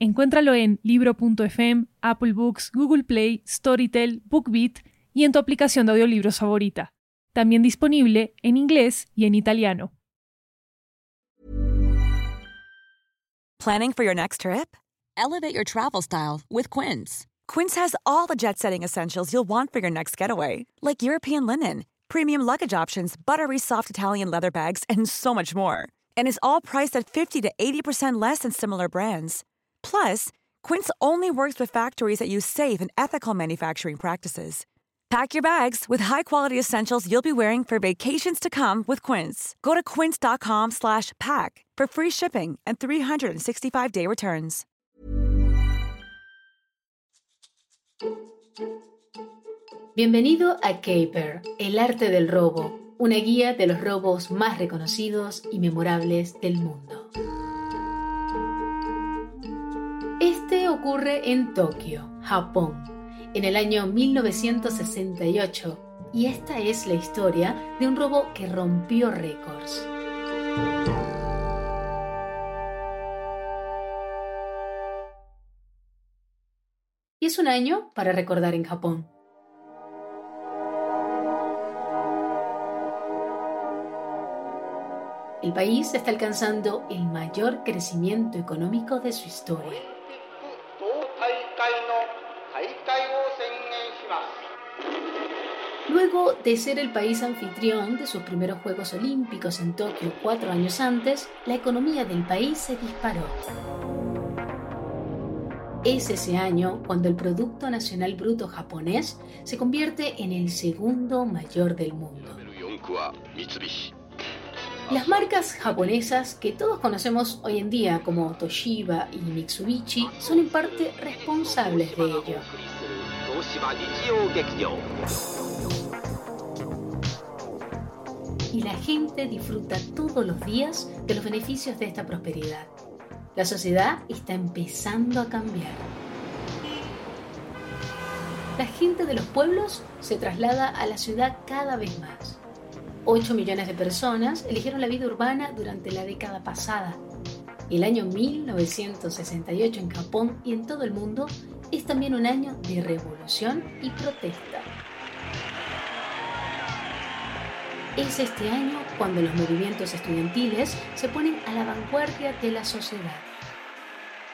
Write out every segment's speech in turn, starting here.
Encuéntralo en libro.fm, Apple Books, Google Play, Storytel, BookBeat y en tu aplicación de audiolibros favorita. También disponible en inglés y en italiano. Planning for your next trip? Elevate your travel style with Quince. Quince has all the jet-setting essentials you'll want for your next getaway, like European linen, premium luggage options, buttery soft Italian leather bags, and so much more. And is all priced at 50 to 80% less than similar brands. Plus, Quince only works with factories that use safe and ethical manufacturing practices. Pack your bags with high-quality essentials you'll be wearing for vacations to come with Quince. Go to quince.com/pack for free shipping and 365-day returns. Bienvenido a Caper, el arte del robo, una guía de los robos más reconocidos y memorables del mundo. Ocurre en Tokio, Japón, en el año 1968 y esta es la historia de un robo que rompió récords. Y es un año para recordar en Japón. El país está alcanzando el mayor crecimiento económico de su historia. De ser el país anfitrión de sus primeros Juegos Olímpicos en Tokio cuatro años antes, la economía del país se disparó. Es ese año cuando el Producto Nacional Bruto japonés se convierte en el segundo mayor del mundo. Las marcas japonesas que todos conocemos hoy en día como Toshiba y Mitsubishi son en parte responsables de ello. La gente disfruta todos los días de los beneficios de esta prosperidad. La sociedad está empezando a cambiar. La gente de los pueblos se traslada a la ciudad cada vez más. 8 millones de personas eligieron la vida urbana durante la década pasada. El año 1968 en Japón y en todo el mundo es también un año de revolución y protesta. Es este año cuando los movimientos estudiantiles se ponen a la vanguardia de la sociedad.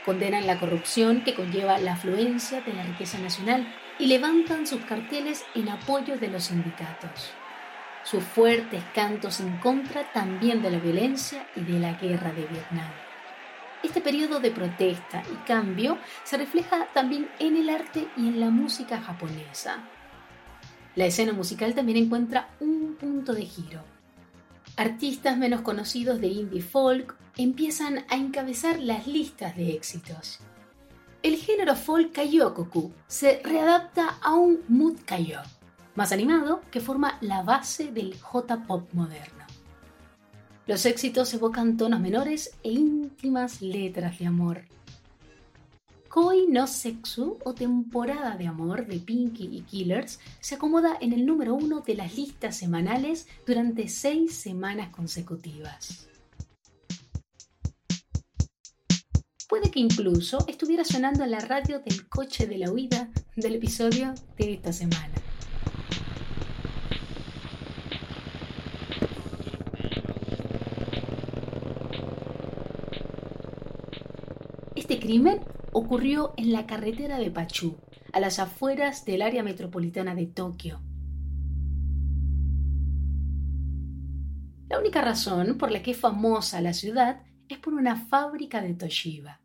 Condenan la corrupción que conlleva la afluencia de la riqueza nacional y levantan sus carteles en apoyo de los sindicatos sus fuertes cantos en contra también de la violencia y de la guerra de Vietnam. Este periodo de protesta y cambio se refleja también en el arte y en la música japonesa. La escena musical también encuentra un punto de giro. Artistas menos conocidos de indie folk empiezan a encabezar las listas de éxitos. El género folk kayokoku se readapta a un mood kayo, más animado que forma la base del J-pop moderno. Los éxitos evocan tonos menores e íntimas letras de amor. Koi no Sexu o Temporada de Amor de Pinky y Killers se acomoda en el número uno de las listas semanales durante seis semanas consecutivas. Puede que incluso estuviera sonando en la radio del coche de la huida del episodio de esta semana. Este crimen ocurrió en la carretera de Pachú, a las afueras del área metropolitana de Tokio. La única razón por la que es famosa la ciudad es por una fábrica de Toshiba.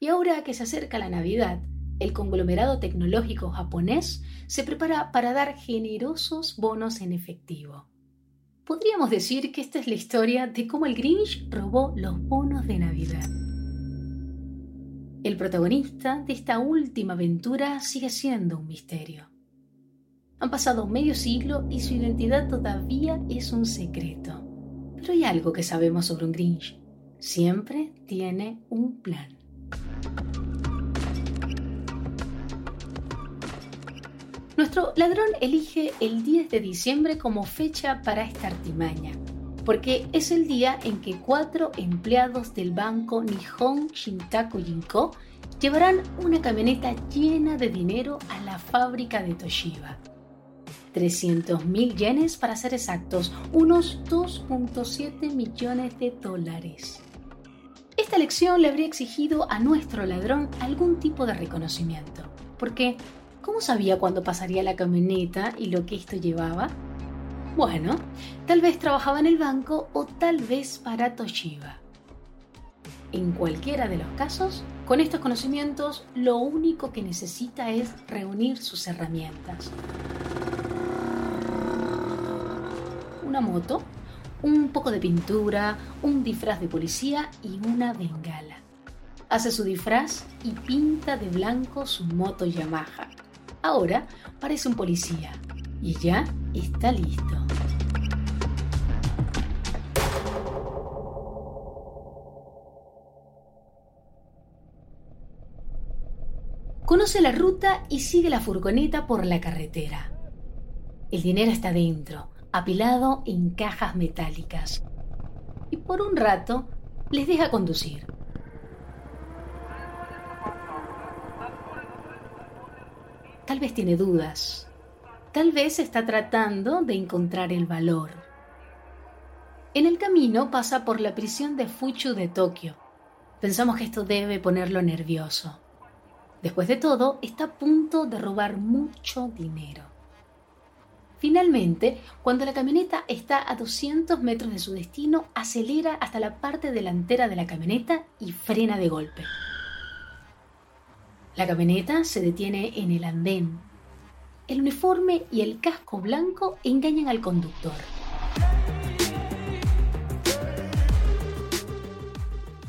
Y ahora que se acerca la Navidad, el conglomerado tecnológico japonés se prepara para dar generosos bonos en efectivo. Podríamos decir que esta es la historia de cómo el Grinch robó los bonos de Navidad. El protagonista de esta última aventura sigue siendo un misterio. Han pasado medio siglo y su identidad todavía es un secreto. Pero hay algo que sabemos sobre un Grinch. Siempre tiene un plan. Nuestro ladrón elige el 10 de diciembre como fecha para esta artimaña, porque es el día en que cuatro empleados del banco Nihon Shintaku Jinko llevarán una camioneta llena de dinero a la fábrica de Toshiba. 300.000 yenes para ser exactos, unos 2.7 millones de dólares. Esta elección le habría exigido a nuestro ladrón algún tipo de reconocimiento, porque ¿cómo sabía cuándo pasaría la camioneta y lo que esto llevaba? Bueno, tal vez trabajaba en el banco o tal vez para Toshiba. En cualquiera de los casos, con estos conocimientos lo único que necesita es reunir sus herramientas. Una moto, un poco de pintura, un disfraz de policía y una bengala. Hace su disfraz y pinta de blanco su moto Yamaha. Ahora parece un policía y ya está listo. Conoce la ruta y sigue la furgoneta por la carretera. El dinero está dentro, apilado en cajas metálicas. Y por un rato les deja conducir. Tal vez tiene dudas. Tal vez está tratando de encontrar el valor. En el camino pasa por la prisión de Fuchu de Tokio. Pensamos que esto debe ponerlo nervioso. Después de todo, está a punto de robar mucho dinero. Finalmente, cuando la camioneta está a 200 metros de su destino, acelera hasta la parte delantera de la camioneta y frena de golpe. La camioneta se detiene en el andén. El uniforme y el casco blanco engañan al conductor.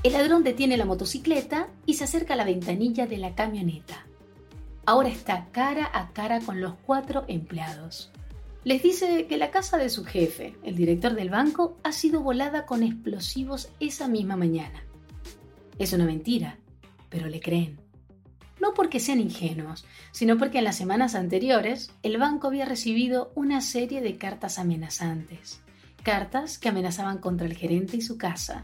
El ladrón detiene la motocicleta y se acerca a la ventanilla de la camioneta. Ahora está cara a cara con los cuatro empleados. Les dice que la casa de su jefe, el director del banco, ha sido volada con explosivos esa misma mañana. Es una mentira, pero le creen. No porque sean ingenuos, sino porque en las semanas anteriores el banco había recibido una serie de cartas amenazantes. Cartas que amenazaban contra el gerente y su casa,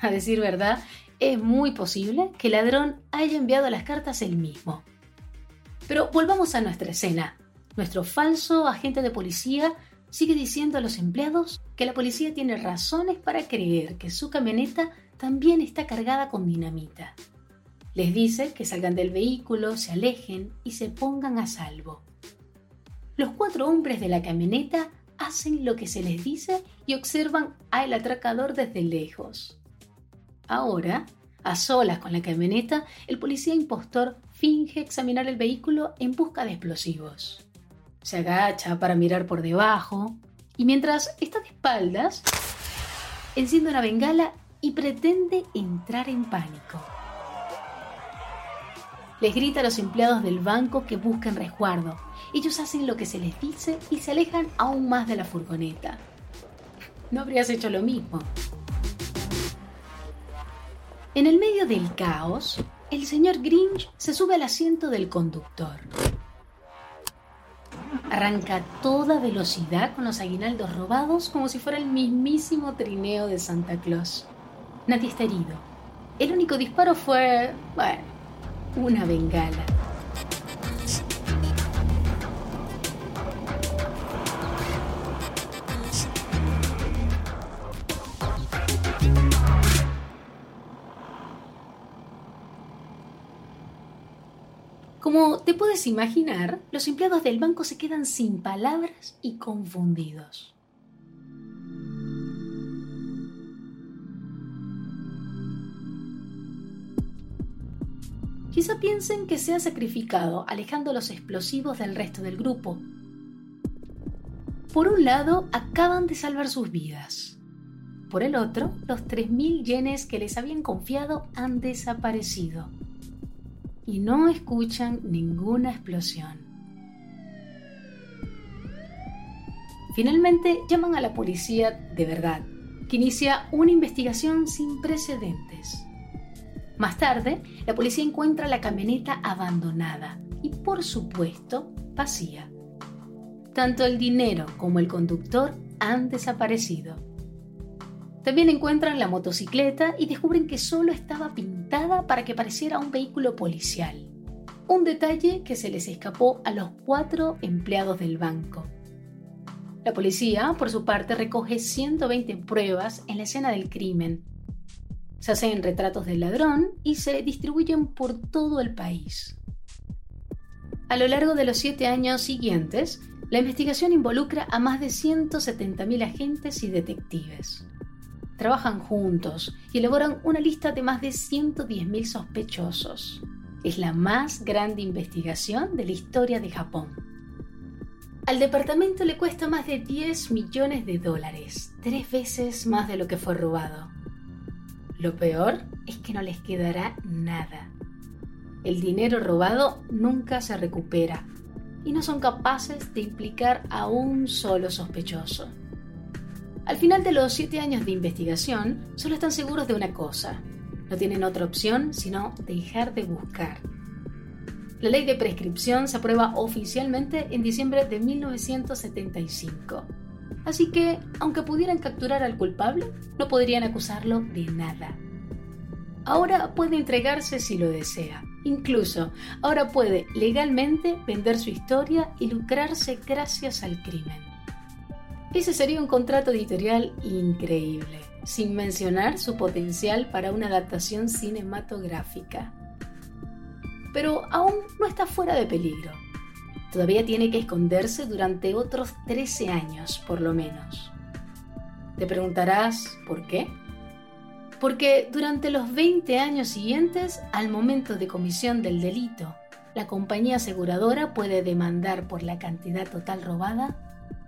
a decir verdad, es muy posible que el ladrón haya enviado las cartas él mismo. Pero volvamos a nuestra escena. Nuestro falso agente de policía sigue diciendo a los empleados que la policía tiene razones para creer que su camioneta también está cargada con dinamita. Les dice que salgan del vehículo, se alejen y se pongan a salvo. Los cuatro hombres de la camioneta hacen lo que se les dice y observan al atracador desde lejos. Ahora, a solas con la camioneta, el policía impostor finge examinar el vehículo en busca de explosivos. Se agacha para mirar por debajo y mientras está de espaldas, enciende una bengala y pretende entrar en pánico. Les grita a los empleados del banco que busquen resguardo. Ellos hacen lo que se les dice y se alejan aún más de la furgoneta. ¿No habrías hecho lo mismo? En el medio del caos, el señor Grinch se sube al asiento del conductor. Arranca a toda velocidad con los aguinaldos robados como si fuera el mismísimo trineo de Santa Claus. Nadie está herido. El único disparo fue, bueno, una bengala. Como te puedes imaginar, los empleados del banco se quedan sin palabras y confundidos. Quizá piensen que se ha sacrificado alejando los explosivos del resto del grupo. Por un lado, acaban de salvar sus vidas. Por el otro, los 3.000 yenes que les habían confiado han desaparecido. Y no escuchan ninguna explosión. Finalmente llaman a la policía de verdad, que inicia una investigación sin precedentes. Más tarde, la policía encuentra la camioneta abandonada y, por supuesto, vacía. Tanto el dinero como el conductor han desaparecido. También encuentran la motocicleta y descubren que solo estaba pintada para que pareciera un vehículo policial. Un detalle que se les escapó a los cuatro empleados del banco. La policía, por su parte, recoge 120 pruebas en la escena del crimen. Se hacen retratos del ladrón y se distribuyen por todo el país. A lo largo de los siete años siguientes, la investigación involucra a más de 170.000 agentes y detectives. Trabajan juntos y elaboran una lista de más de 110.000 sospechosos. Es la más grande investigación de la historia de Japón. Al departamento le cuesta más de 10 millones de dólares, tres veces más de lo que fue robado. Lo peor es que no les quedará nada. El dinero robado nunca se recupera y no son capaces de implicar a un solo sospechoso. Al final de los siete años de investigación, solo están seguros de una cosa. No tienen otra opción sino dejar de buscar. La ley de prescripción se aprueba oficialmente en diciembre de 1975. Así que, aunque pudieran capturar al culpable, no podrían acusarlo de nada. Ahora puede entregarse si lo desea. Incluso, ahora puede legalmente vender su historia y lucrarse gracias al crimen. Ese sería un contrato editorial increíble, sin mencionar su potencial para una adaptación cinematográfica. Pero aún no está fuera de peligro. Todavía tiene que esconderse durante otros 13 años, por lo menos. Te preguntarás, ¿por qué? Porque durante los 20 años siguientes, al momento de comisión del delito, la compañía aseguradora puede demandar por la cantidad total robada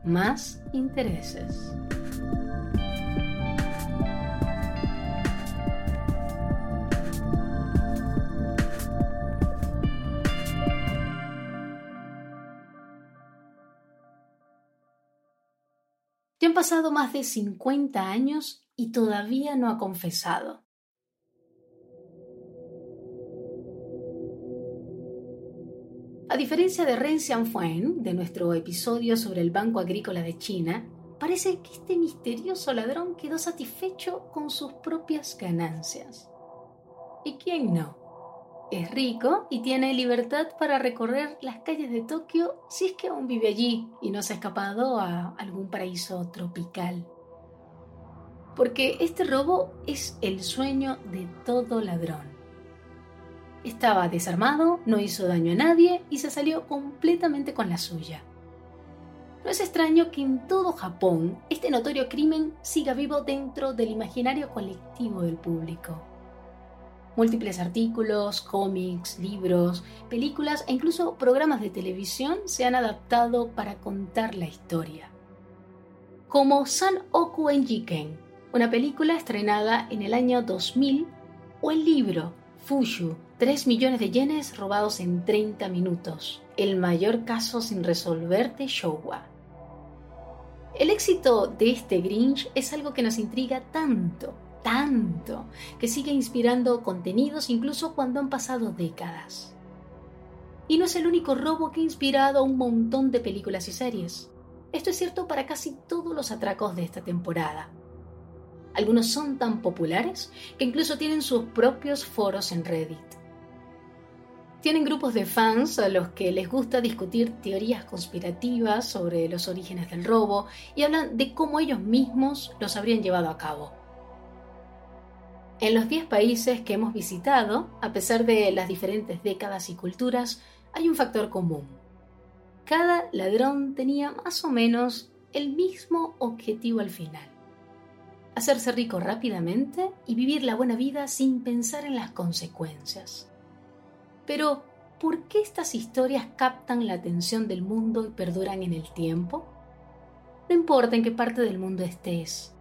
más intereses. Ya han pasado más de 50 años y todavía no ha confesado. A diferencia de Ren Xianfuan, de nuestro episodio sobre el Banco Agrícola de China, parece que este misterioso ladrón quedó satisfecho con sus propias ganancias. ¿Y quién no? Es rico y tiene libertad para recorrer las calles de Tokio si es que aún vive allí y no se ha escapado a algún paraíso tropical. Porque este robo es el sueño de todo ladrón. Estaba desarmado, no hizo daño a nadie y se salió completamente con la suya. No es extraño que en todo Japón este notorio crimen siga vivo dentro del imaginario colectivo del público. Múltiples artículos, cómics, libros, películas e incluso programas de televisión se han adaptado para contar la historia. Como San Oku Enjiken, una película estrenada en el año 2000, o el libro Fushu, 3 millones de yenes robados en 30 minutos, el mayor caso sin resolver de Showa. El éxito de este Grinch es algo que nos intriga tanto tanto, que sigue inspirando contenidos incluso cuando han pasado décadas. Y no es el único robo que ha inspirado a un montón de películas y series. Esto es cierto para casi todos los atracos de esta temporada. Algunos son tan populares que incluso tienen sus propios foros en Reddit. Tienen grupos de fans a los que les gusta discutir teorías conspirativas sobre los orígenes del robo y hablan de cómo ellos mismos los habrían llevado a cabo. En los 10 países que hemos visitado, a pesar de las diferentes décadas y culturas, hay un factor común. Cada ladrón tenía más o menos el mismo objetivo al final. Hacerse rico rápidamente y vivir la buena vida sin pensar en las consecuencias. Pero, ¿por qué estas historias captan la atención del mundo y perduran en el tiempo? No importa en qué parte del mundo estés,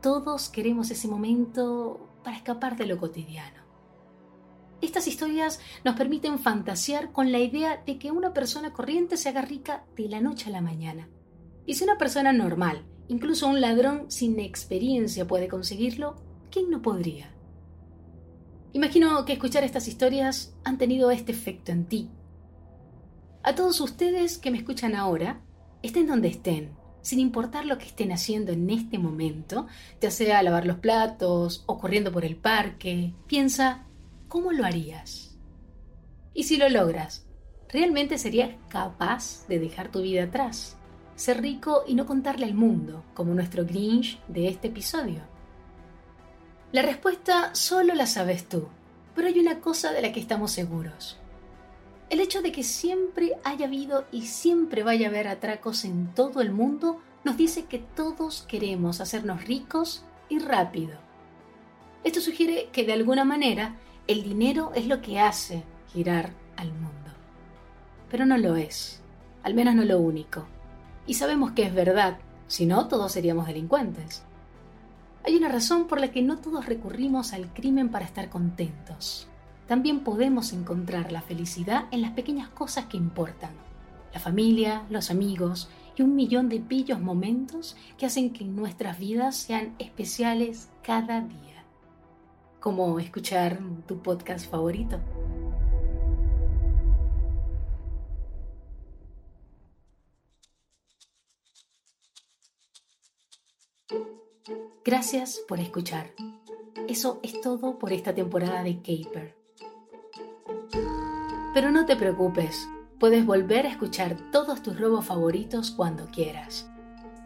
Todos queremos ese momento para escapar de lo cotidiano. Estas historias nos permiten fantasear con la idea de que una persona corriente se haga rica de la noche a la mañana. Y si una persona normal, incluso un ladrón sin experiencia puede conseguirlo, ¿quién no podría? Imagino que escuchar estas historias han tenido este efecto en ti. A todos ustedes que me escuchan ahora, estén donde estén, sin importar lo que estén haciendo en este momento, ya sea lavar los platos o corriendo por el parque, piensa, ¿cómo lo harías? Y si lo logras, ¿realmente serías capaz de dejar tu vida atrás? Ser rico y no contarle al mundo, como nuestro Grinch de este episodio. La respuesta solo la sabes tú, pero hay una cosa de la que estamos seguros. El hecho de que siempre haya habido y siempre vaya a haber atracos en todo el mundo nos dice que todos queremos hacernos ricos y rápido. Esto sugiere que de alguna manera el dinero es lo que hace girar al mundo. Pero no lo es, al menos no lo único. Y sabemos que es verdad, si no todos seríamos delincuentes. Hay una razón por la que no todos recurrimos al crimen para estar contentos. También podemos encontrar la felicidad en las pequeñas cosas que importan. La familia, los amigos y un millón de pillos momentos que hacen que nuestras vidas sean especiales cada día. Como escuchar tu podcast favorito. Gracias por escuchar. Eso es todo por esta temporada de Caper. Pero no te preocupes, puedes volver a escuchar todos tus robos favoritos cuando quieras.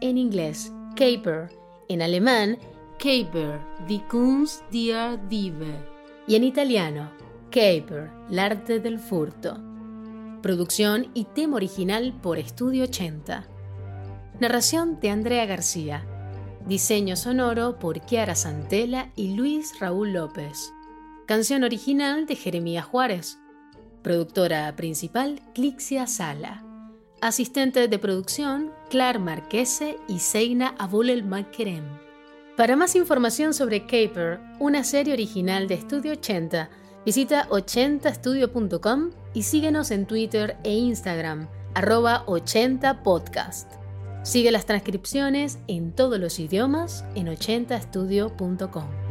En inglés, Caper. En alemán, Caper, die Kunst der Diebe. Y en italiano, Caper, el arte del furto. Producción y tema original por Estudio 80. Narración de Andrea García. Diseño sonoro por Chiara Santella y Luis Raúl López. Canción original de Jeremías Juárez. Productora principal Clixia Sala. Asistente de producción Clar Marquese y Seina Abulel Makerem. Para más información sobre Caper, una serie original de Estudio 80, visita 80estudio.com y síguenos en Twitter e Instagram, arroba 80podcast. Sigue las transcripciones en todos los idiomas en 80estudio.com.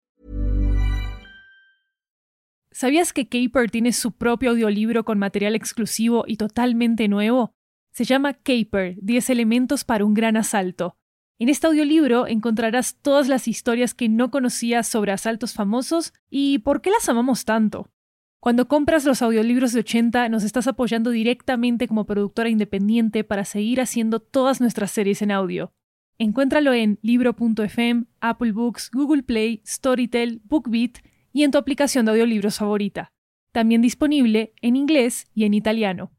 ¿Sabías que Caper tiene su propio audiolibro con material exclusivo y totalmente nuevo? Se llama Caper, 10 elementos para un gran asalto. En este audiolibro encontrarás todas las historias que no conocías sobre asaltos famosos y por qué las amamos tanto. Cuando compras los audiolibros de 80 nos estás apoyando directamente como productora independiente para seguir haciendo todas nuestras series en audio. Encuéntralo en libro.fm, Apple Books, Google Play, Storytel, BookBeat y en tu aplicación de audiolibros favorita. También disponible en inglés y en italiano.